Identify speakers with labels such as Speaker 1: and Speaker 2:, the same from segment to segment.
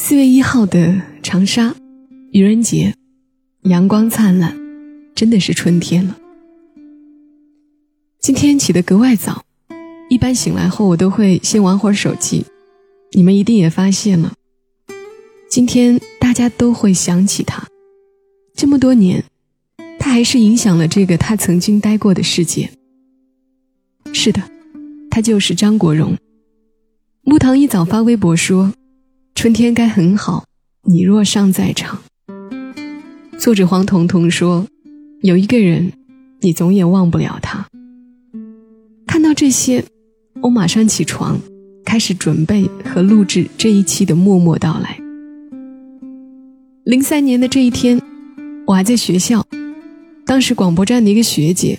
Speaker 1: 四月一号的长沙，愚人节，阳光灿烂，真的是春天了。今天起得格外早，一般醒来后我都会先玩会儿手机。你们一定也发现了，今天大家都会想起他，这么多年。他还是影响了这个他曾经待过的世界。是的，他就是张国荣。木糖一早发微博说：“春天该很好，你若尚在场。”作者黄彤彤说：“有一个人，你总也忘不了他。”看到这些，我马上起床，开始准备和录制这一期的默默到来。零三年的这一天，我还在学校。当时广播站的一个学姐，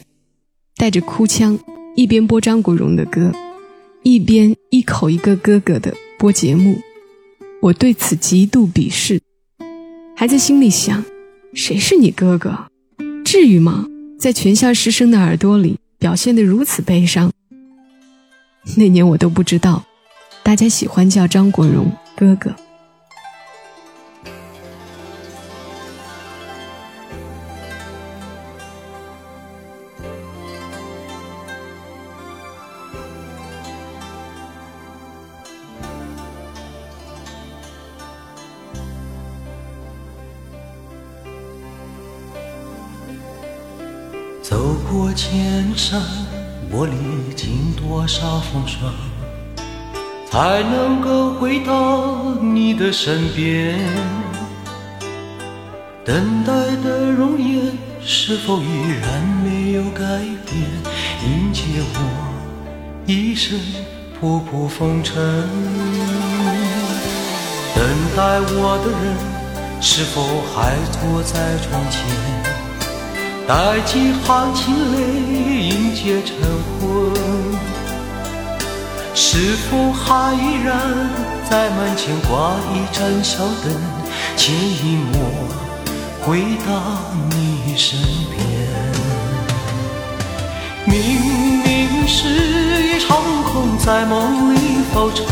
Speaker 1: 带着哭腔，一边播张国荣的歌，一边一口一个哥哥的播节目。我对此极度鄙视，还在心里想：谁是你哥哥？至于吗？在全校师生的耳朵里表现得如此悲伤。那年我都不知道，大家喜欢叫张国荣哥哥。
Speaker 2: 山，我历经多少风霜，才能够回到你的身边？等待的容颜是否依然没有改变？迎接我一身仆仆风尘。等待我的人是否还坐在窗前？待几行清泪迎接晨昏，是否还依然在门前挂一盏小灯，牵引我回到你身边？明明是一场空，在梦里浮沉，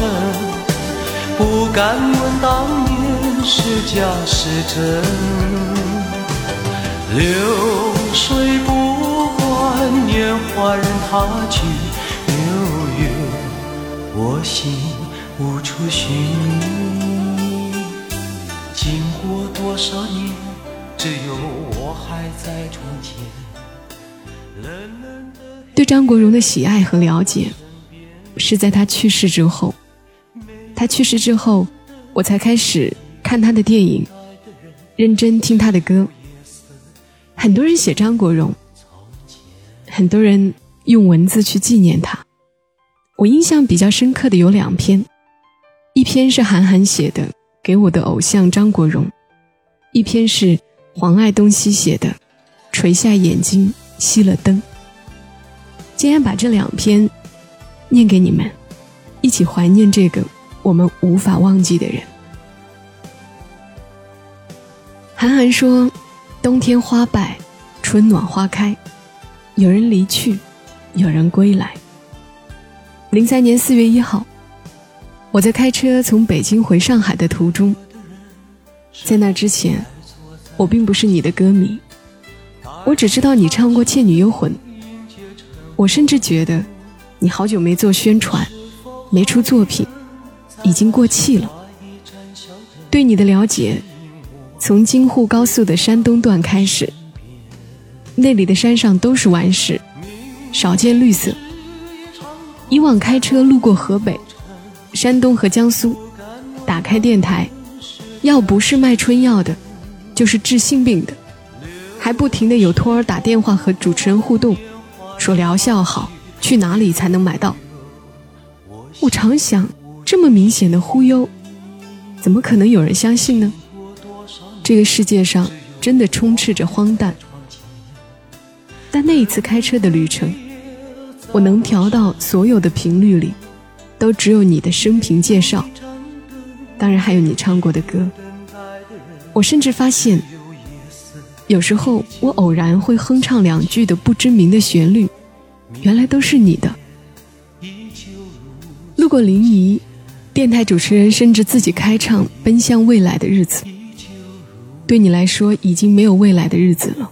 Speaker 2: 不敢问当年是假是真。流水不管年华任它去悠悠，我心无处寻觅。经过多少年，只有我还在窗前。冷冷的
Speaker 1: 对张国荣的喜爱和了解，是在他去世之后。他去世之后，我才开始看他的电影，认真听他的歌。很多人写张国荣，很多人用文字去纪念他。我印象比较深刻的有两篇，一篇是韩寒写的《给我的偶像张国荣》，一篇是黄爱东西写的《垂下眼睛熄了灯》。今天把这两篇念给你们，一起怀念这个我们无法忘记的人。韩寒说。冬天花败，春暖花开，有人离去，有人归来。零三年四月一号，我在开车从北京回上海的途中，在那之前，我并不是你的歌迷，我只知道你唱过《倩女幽魂》，我甚至觉得你好久没做宣传，没出作品，已经过气了。对你的了解。从京沪高速的山东段开始，那里的山上都是顽石，少见绿色。以往开车路过河北、山东和江苏，打开电台，要不是卖春药的，就是治性病的，还不停的有托儿打电话和主持人互动，说疗效好，去哪里才能买到？我常想，这么明显的忽悠，怎么可能有人相信呢？这个世界上真的充斥着荒诞。但那一次开车的旅程，我能调到所有的频率里，都只有你的生平介绍，当然还有你唱过的歌。我甚至发现，有时候我偶然会哼唱两句的不知名的旋律，原来都是你的。路过临沂，电台主持人甚至自己开唱《奔向未来的日子》。对你来说，已经没有未来的日子了。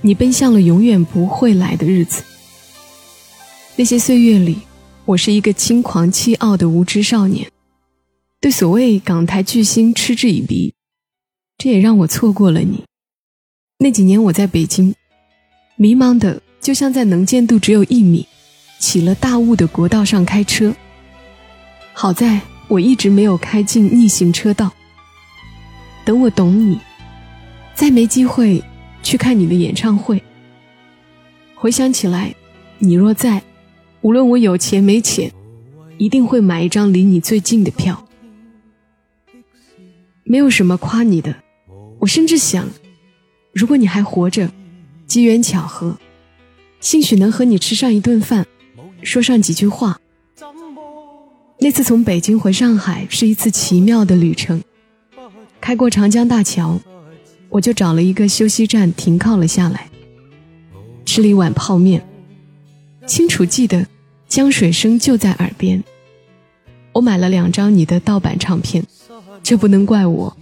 Speaker 1: 你奔向了永远不会来的日子。那些岁月里，我是一个轻狂气傲的无知少年，对所谓港台巨星嗤之以鼻。这也让我错过了你。那几年我在北京，迷茫的就像在能见度只有一米、起了大雾的国道上开车。好在我一直没有开进逆行车道。等我懂你，再没机会。去看你的演唱会。回想起来，你若在，无论我有钱没钱，一定会买一张离你最近的票。没有什么夸你的，我甚至想，如果你还活着，机缘巧合，兴许能和你吃上一顿饭，说上几句话。那次从北京回上海是一次奇妙的旅程，开过长江大桥。我就找了一个休息站停靠了下来，吃了一碗泡面，清楚记得江水声就在耳边。我买了两张你的盗版唱片，这不能怪我，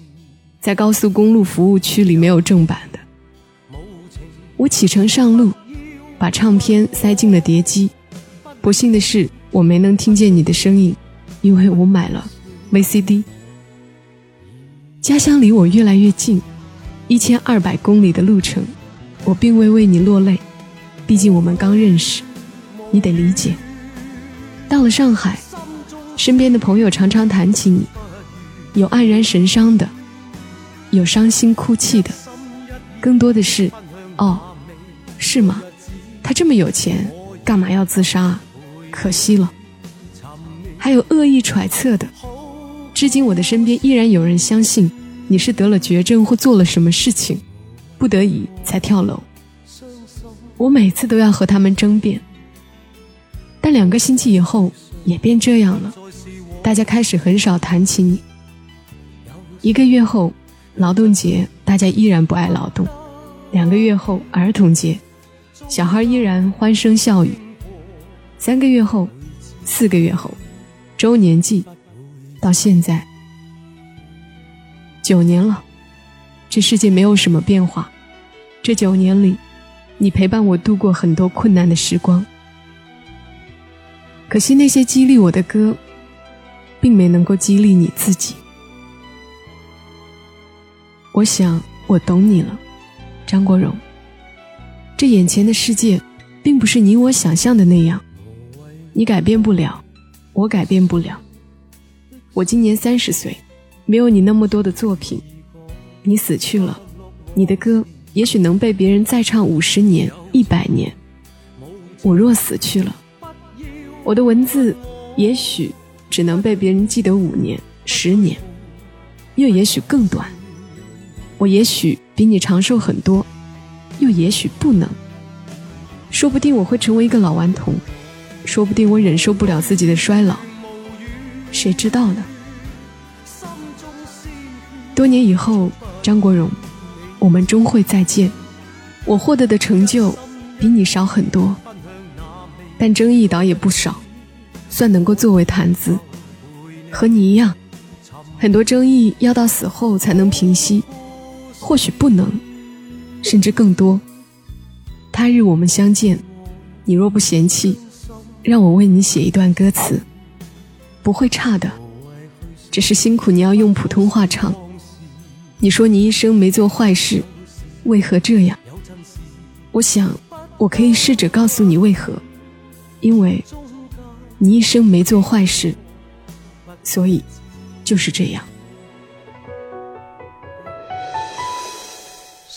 Speaker 1: 在高速公路服务区里没有正版的。我启程上路，把唱片塞进了碟机。不幸的是，我没能听见你的声音，因为我买了 VCD。家乡离我越来越近。一千二百公里的路程，我并未为你落泪，毕竟我们刚认识，你得理解。到了上海，身边的朋友常常谈起你，有黯然神伤的，有伤心哭泣的，更多的是，哦，是吗？他这么有钱，干嘛要自杀啊？可惜了。还有恶意揣测的，至今我的身边依然有人相信。你是得了绝症或做了什么事情，不得已才跳楼。我每次都要和他们争辩，但两个星期以后也变这样了，大家开始很少谈起你。一个月后，劳动节，大家依然不爱劳动；两个月后，儿童节，小孩依然欢声笑语；三个月后，四个月后，周年祭，到现在。九年了，这世界没有什么变化。这九年里，你陪伴我度过很多困难的时光。可惜那些激励我的歌，并没能够激励你自己。我想我懂你了，张国荣。这眼前的世界，并不是你我想象的那样。你改变不了，我改变不了。我今年三十岁。没有你那么多的作品，你死去了，你的歌也许能被别人再唱五十年、一百年。我若死去了，我的文字也许只能被别人记得五年、十年，又也许更短。我也许比你长寿很多，又也许不能。说不定我会成为一个老顽童，说不定我忍受不了自己的衰老，谁知道呢？多年以后，张国荣，我们终会再见。我获得的成就比你少很多，但争议倒也不少，算能够作为谈资。和你一样，很多争议要到死后才能平息，或许不能，甚至更多。他日我们相见，你若不嫌弃，让我为你写一段歌词，不会差的，只是辛苦你要用普通话唱。你说你一生没做坏事，为何这样？我想，我可以试着告诉你为何，因为，你一生没做坏事，所以，就是这样。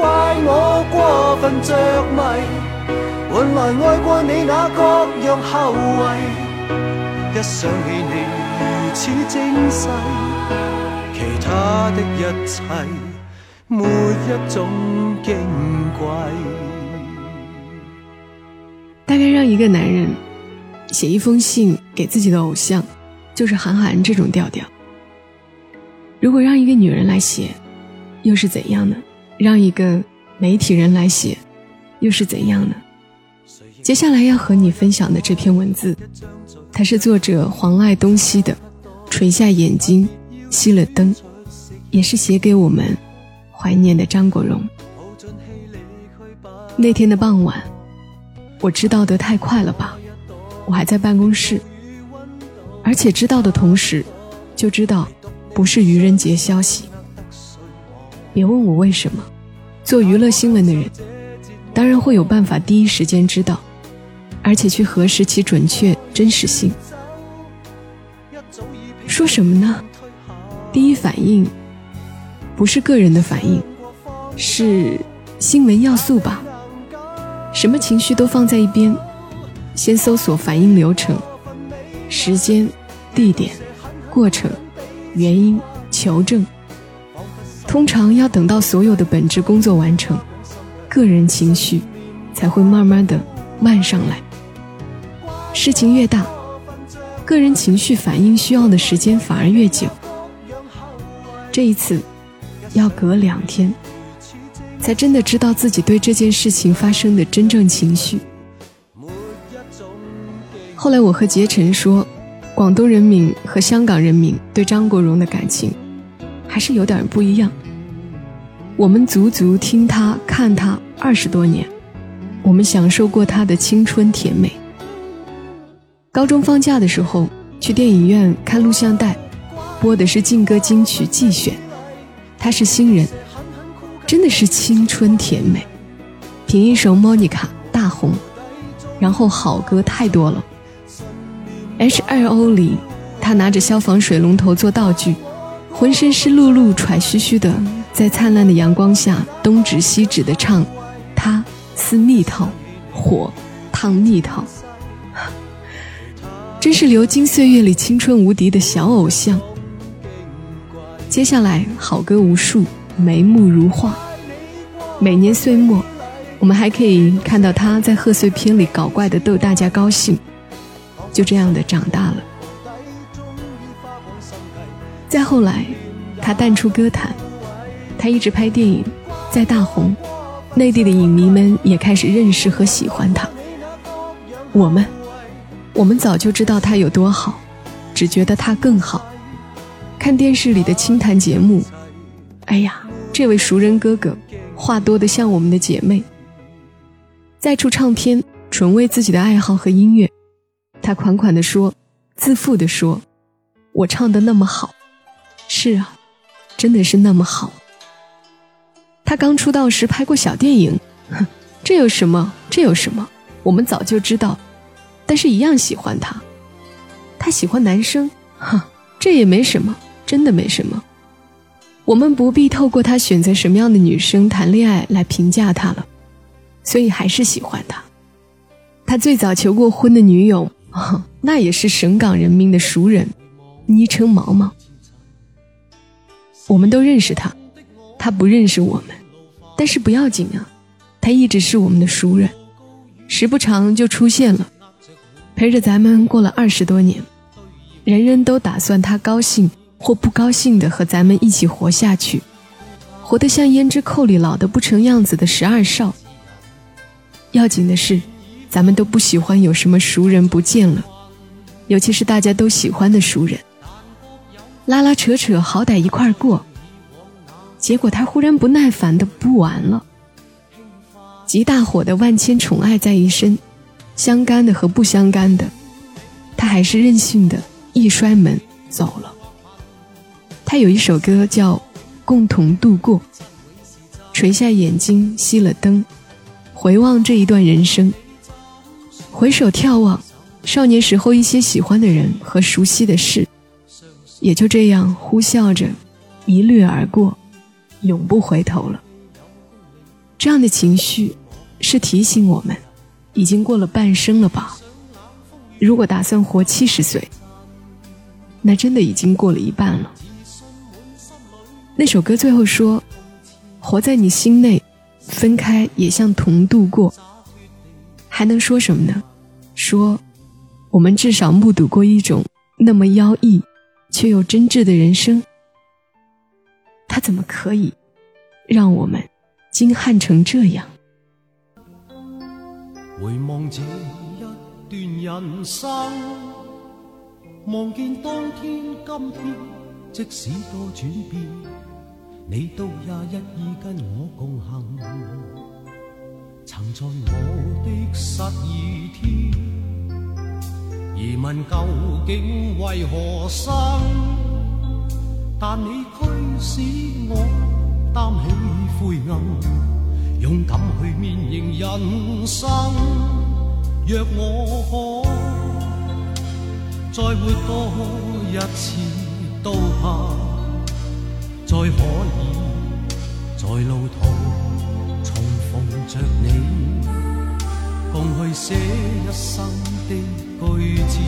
Speaker 2: 怪我过分着迷，换来爱过你那各样后遗。一想起你如此精细，其他的一切没一种矜贵。
Speaker 1: 大概让一个男人写一封信给自己的偶像，就是韩寒这种调调。如果让一个女人来写，又是怎样呢？让一个媒体人来写，又是怎样呢？接下来要和你分享的这篇文字。它是作者黄爱东西的，垂下眼睛，熄了灯，也是写给我们怀念的张国荣。那天的傍晚，我知道得太快了吧，我还在办公室，而且知道的同时，就知道不是愚人节消息。别问我为什么，做娱乐新闻的人，当然会有办法第一时间知道。而且去核实其准确真实性。说什么呢？第一反应不是个人的反应，是新闻要素吧？什么情绪都放在一边，先搜索反应流程、时间、地点、过程、原因、求证。通常要等到所有的本职工作完成，个人情绪才会慢慢的慢上来。事情越大，个人情绪反应需要的时间反而越久。这一次，要隔两天，才真的知道自己对这件事情发生的真正情绪。后来我和杰晨说，广东人民和香港人民对张国荣的感情，还是有点不一样。我们足足听他看他二十多年，我们享受过他的青春甜美。高中放假的时候，去电影院看录像带，播的是劲歌金曲季选。他是新人，真的是青春甜美，凭一首《莫妮卡》大红，然后好歌太多了。H2O 里，他拿着消防水龙头做道具，浑身湿漉漉、喘吁吁的，在灿烂的阳光下东指西指的唱：“他撕蜜桃，火烫蜜桃。”真是流金岁月里青春无敌的小偶像。接下来好歌无数，眉目如画。每年岁末，我们还可以看到他在贺岁片里搞怪的逗大家高兴。就这样的长大了。再后来，他淡出歌坛，他一直拍电影，在大红，内地的影迷们也开始认识和喜欢他。我们。我们早就知道他有多好，只觉得他更好。看电视里的清谈节目，哎呀，这位熟人哥哥，话多得像我们的姐妹。再出唱片，纯为自己的爱好和音乐，他款款地说，自负地说：“我唱的那么好。”是啊，真的是那么好。他刚出道时拍过小电影，哼，这有什么？这有什么？我们早就知道。但是，一样喜欢他。他喜欢男生，哼，这也没什么，真的没什么。我们不必透过他选择什么样的女生谈恋爱来评价他了，所以还是喜欢他。他最早求过婚的女友，那也是省港人民的熟人，昵称毛毛。我们都认识他，他不认识我们，但是不要紧啊，他一直是我们的熟人，时不常就出现了。陪着咱们过了二十多年，人人都打算他高兴或不高兴的和咱们一起活下去，活得像胭脂扣里老得不成样子的十二少。要紧的是，咱们都不喜欢有什么熟人不见了，尤其是大家都喜欢的熟人。拉拉扯扯，好歹一块儿过。结果他忽然不耐烦的不玩了，极大火的万千宠爱在一身，相干的和不相干的，他还是任性的一摔门走了。他有一首歌叫《共同度过》，垂下眼睛熄了灯，回望这一段人生，回首眺望少年时候一些喜欢的人和熟悉的事。也就这样呼啸着一掠而过，永不回头了。这样的情绪是提醒我们，已经过了半生了吧？如果打算活七十岁，那真的已经过了一半了。那首歌最后说：“活在你心内，分开也像同度过。”还能说什么呢？说我们至少目睹过一种那么妖异。却又真挚的人生，他怎么可以让我们惊撼成这样？
Speaker 2: 回望这一段人生，望见当天今天，即使多转变，你都也一意跟我共行。曾在我的失意天。疑问究竟为何生？但你使我担起灰暗，勇敢去面迎人生。若我可再活多一次，都怕再可以在路途重逢着你，共去写一生的。句子，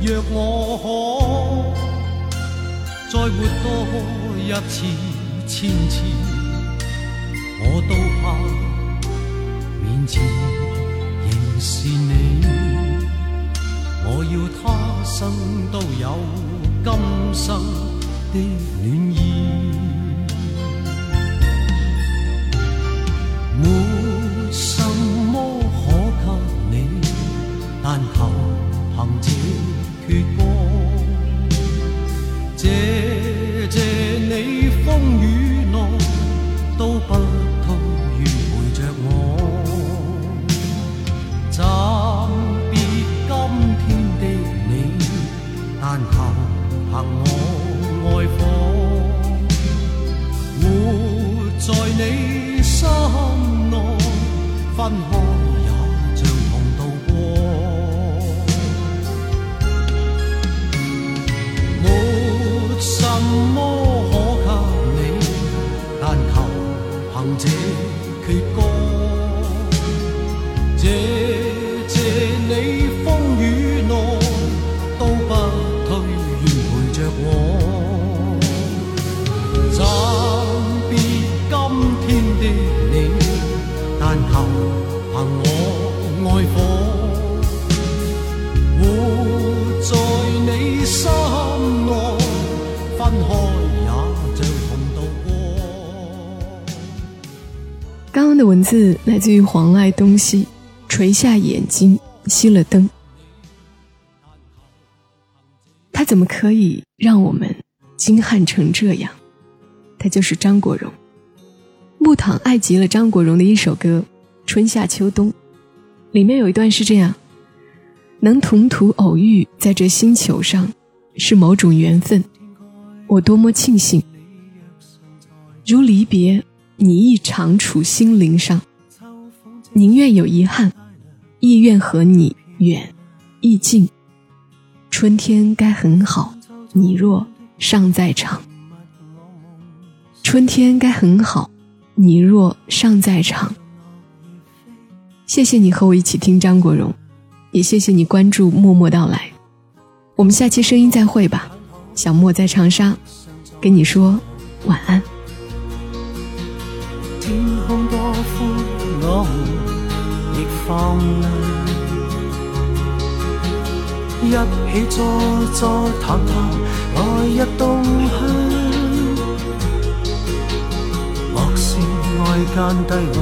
Speaker 2: 若我可再活多一次、千次，我都怕面前仍是你。我要他生都有今生的暖意。one home.
Speaker 1: 刚刚的文字来自于黄爱东西，垂下眼睛，熄了灯。他怎么可以让我们惊撼成这样？他就是张国荣。木糖爱极了张国荣的一首歌《春夏秋冬》，里面有一段是这样：能同途偶遇在这星球上，是某种缘分，我多么庆幸。如离别。你亦常处心灵上，宁愿有遗憾，亦愿和你远亦近。春天该很好，你若尚在场。春天该很好，你若尚在场。谢谢你和我一起听张国荣，也谢谢你关注默默到来。我们下期声音再会吧，小莫在长沙，跟你说晚安。
Speaker 2: 放亮，一起坐坐谈谈，来日动向。莫说爱间低温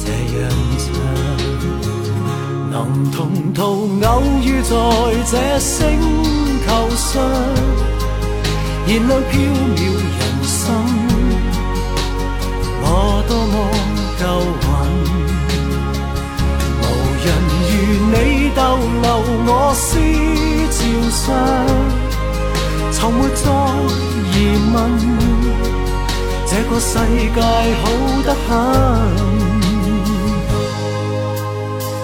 Speaker 2: 这样长，能同途偶遇在这星球上，燃亮飘渺人生，我多么够。我思潮上，从没再疑問。這個世界好得很，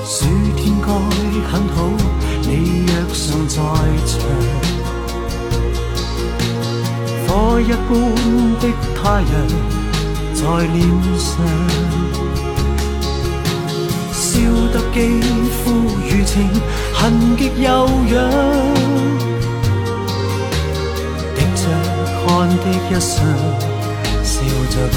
Speaker 2: 暑天該很好，你若尚在場，火一般的太陽在臉上，笑得肌肤如情，痕極悠揚，滴着汗的一双。笑着唱。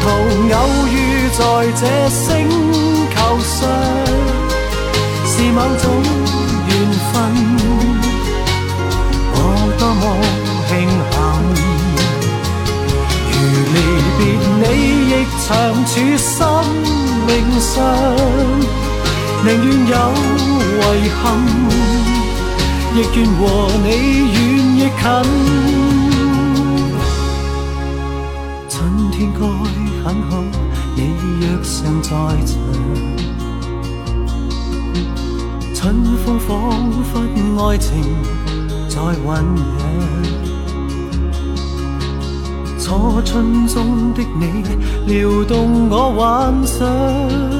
Speaker 2: 途偶遇在这星球上，是某种缘分，我多么庆幸。如离别你，亦长处生命上，宁愿有遗憾，亦愿和你远亦近。春天该很好，你若尚在场。春风仿佛爱情在酝酿，初春中的你撩动我幻想。